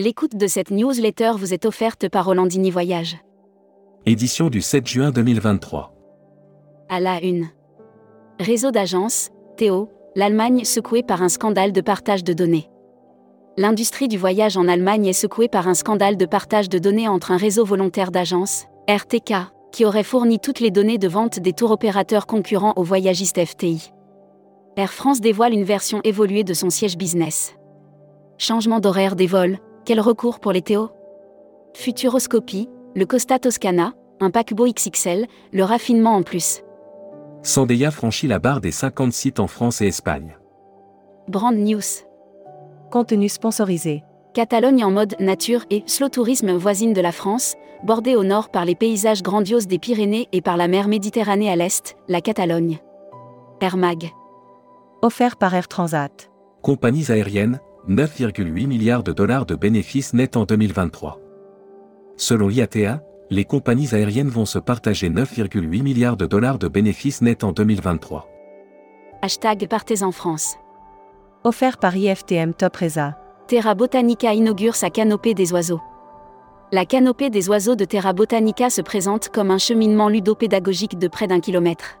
L'écoute de cette newsletter vous est offerte par Rolandini Voyage. Édition du 7 juin 2023. À la une. Réseau d'agences, Théo, l'Allemagne secouée par un scandale de partage de données. L'industrie du voyage en Allemagne est secouée par un scandale de partage de données entre un réseau volontaire d'agences, RTK, qui aurait fourni toutes les données de vente des tours opérateurs concurrents aux voyagistes FTI. Air France dévoile une version évoluée de son siège business. Changement d'horaire des vols, quel recours pour les Théo Futuroscopie, le Costa Toscana, un paquebot XXL, le raffinement en plus. Sandeya franchit la barre des 50 sites en France et Espagne. Brand News. Contenu sponsorisé. Catalogne en mode nature et slow tourisme voisine de la France, bordée au nord par les paysages grandioses des Pyrénées et par la mer Méditerranée à l'est, la Catalogne. Air Mag. Offert par Air Transat. Compagnies aériennes, 9,8 milliards de dollars de bénéfices nets en 2023. Selon l'IATA, les compagnies aériennes vont se partager 9,8 milliards de dollars de bénéfices nets en 2023. Hashtag Partez en France. Offert par IFTM Top Reza. Terra Botanica inaugure sa canopée des oiseaux. La canopée des oiseaux de Terra Botanica se présente comme un cheminement ludopédagogique de près d'un kilomètre.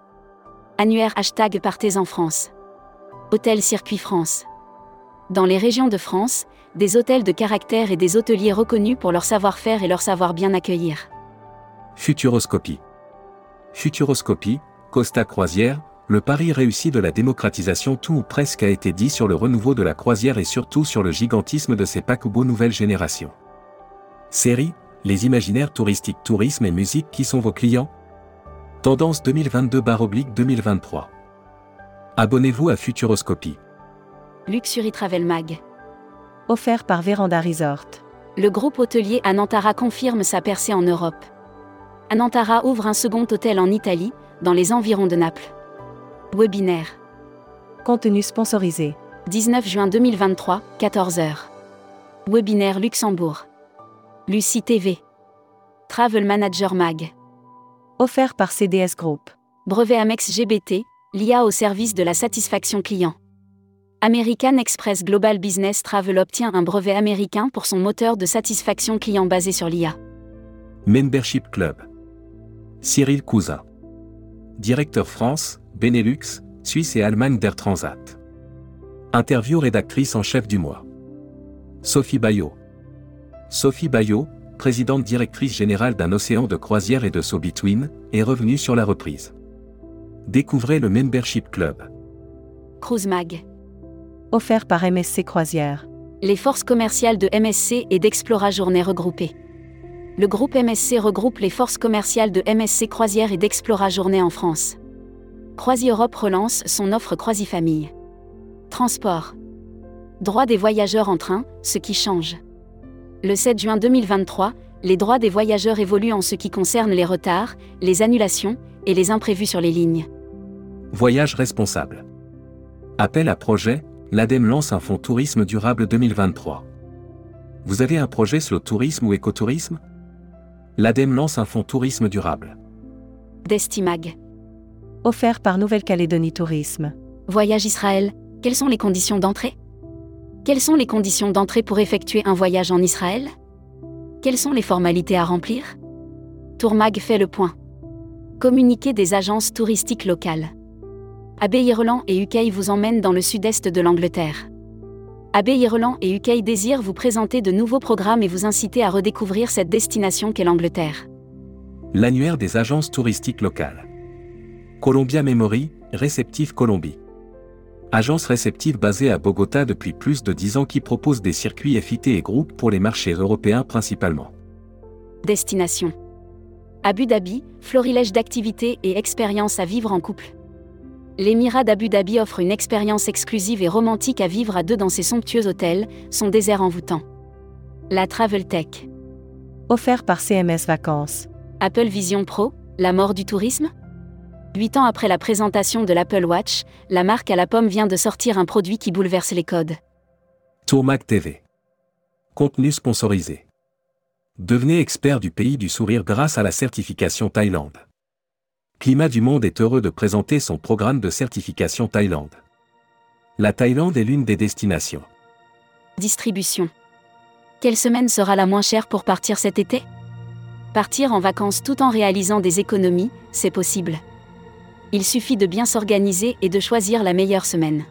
Annuaire hashtag Partez en France. Hôtel Circuit France dans les régions de France, des hôtels de caractère et des hôteliers reconnus pour leur savoir-faire et leur savoir bien accueillir. Futuroscopie. Futuroscopie, Costa Croisière, le pari réussi de la démocratisation tout ou presque a été dit sur le renouveau de la croisière et surtout sur le gigantisme de ces paquebots nouvelle génération. Série, les imaginaires touristiques tourisme et musique qui sont vos clients? Tendance 2022-2023. Abonnez-vous à Futuroscopie. Luxury Travel Mag. Offert par Véranda Resort. Le groupe hôtelier Anantara confirme sa percée en Europe. Anantara ouvre un second hôtel en Italie, dans les environs de Naples. Webinaire. Contenu sponsorisé. 19 juin 2023, 14h. Webinaire Luxembourg. Lucie TV. Travel Manager Mag. Offert par CDS Group. Brevet Amex GBT, l'IA au service de la satisfaction client. American Express Global Business Travel obtient un brevet américain pour son moteur de satisfaction client basé sur l'IA. Membership Club. Cyril Cousin. Directeur France, Benelux, Suisse et Allemagne d'Air Transat. Interview rédactrice en chef du mois. Sophie Bayot. Sophie Bayot, présidente directrice générale d'un océan de croisière et de So Between, est revenue sur la reprise. Découvrez le Membership Club. Cruise Mag offert par MSC Croisière. Les forces commerciales de MSC et d'Explora Journée regroupées. Le groupe MSC regroupe les forces commerciales de MSC Croisière et d'Explora Journée en France. Croisi Europe relance son offre Croisi-Famille. Transport. Droits des voyageurs en train, ce qui change. Le 7 juin 2023, les droits des voyageurs évoluent en ce qui concerne les retards, les annulations et les imprévus sur les lignes. Voyage responsable. Appel à projet, l'ADEME lance un fonds tourisme durable 2023. Vous avez un projet slow tourisme ou écotourisme? L'ADEME lance un fonds tourisme durable. Destimag. Offert par Nouvelle-Calédonie Tourisme. Voyage Israël, quelles sont les conditions d'entrée? Quelles sont les conditions d'entrée pour effectuer un voyage en Israël? Quelles sont les formalités à remplir? Tourmag fait le point. Communiquer des agences touristiques locales. Abbé Irland et UK vous emmènent dans le sud-est de l'Angleterre. Abbé Irland et UK désirent vous présenter de nouveaux programmes et vous inciter à redécouvrir cette destination qu'est l'Angleterre. L'annuaire des agences touristiques locales. Columbia Memory, Réceptive Colombie. Agence réceptive basée à Bogota depuis plus de 10 ans qui propose des circuits FIT et groupes pour les marchés européens principalement. Destination. Abu Dhabi, florilège d'activités et expériences à vivre en couple l'Émirat d'Abu Dhabi offre une expérience exclusive et romantique à vivre à deux dans ses somptueux hôtels, son désert envoûtant. La Travel Tech. Offert par CMS Vacances. Apple Vision Pro, la mort du tourisme? Huit ans après la présentation de l'Apple Watch, la marque à la pomme vient de sortir un produit qui bouleverse les codes. Tourmac TV. Contenu sponsorisé. Devenez expert du pays du sourire grâce à la certification Thaïlande. Climat du Monde est heureux de présenter son programme de certification Thaïlande. La Thaïlande est l'une des destinations. Distribution. Quelle semaine sera la moins chère pour partir cet été? Partir en vacances tout en réalisant des économies, c'est possible. Il suffit de bien s'organiser et de choisir la meilleure semaine.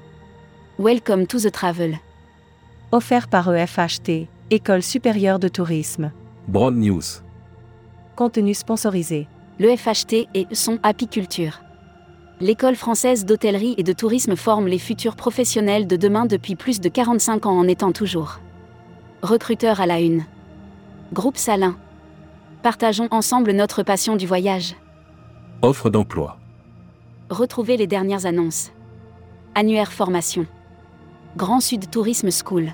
Welcome to the travel. Offert par EFHT, École supérieure de tourisme. Broad News. Contenu sponsorisé. Le FHT et son apiculture. L'école française d'hôtellerie et de tourisme forme les futurs professionnels de demain depuis plus de 45 ans en étant toujours. Recruteur à la une. Groupe Salin. Partageons ensemble notre passion du voyage. Offre d'emploi. Retrouvez les dernières annonces. Annuaire formation. Grand Sud Tourisme School.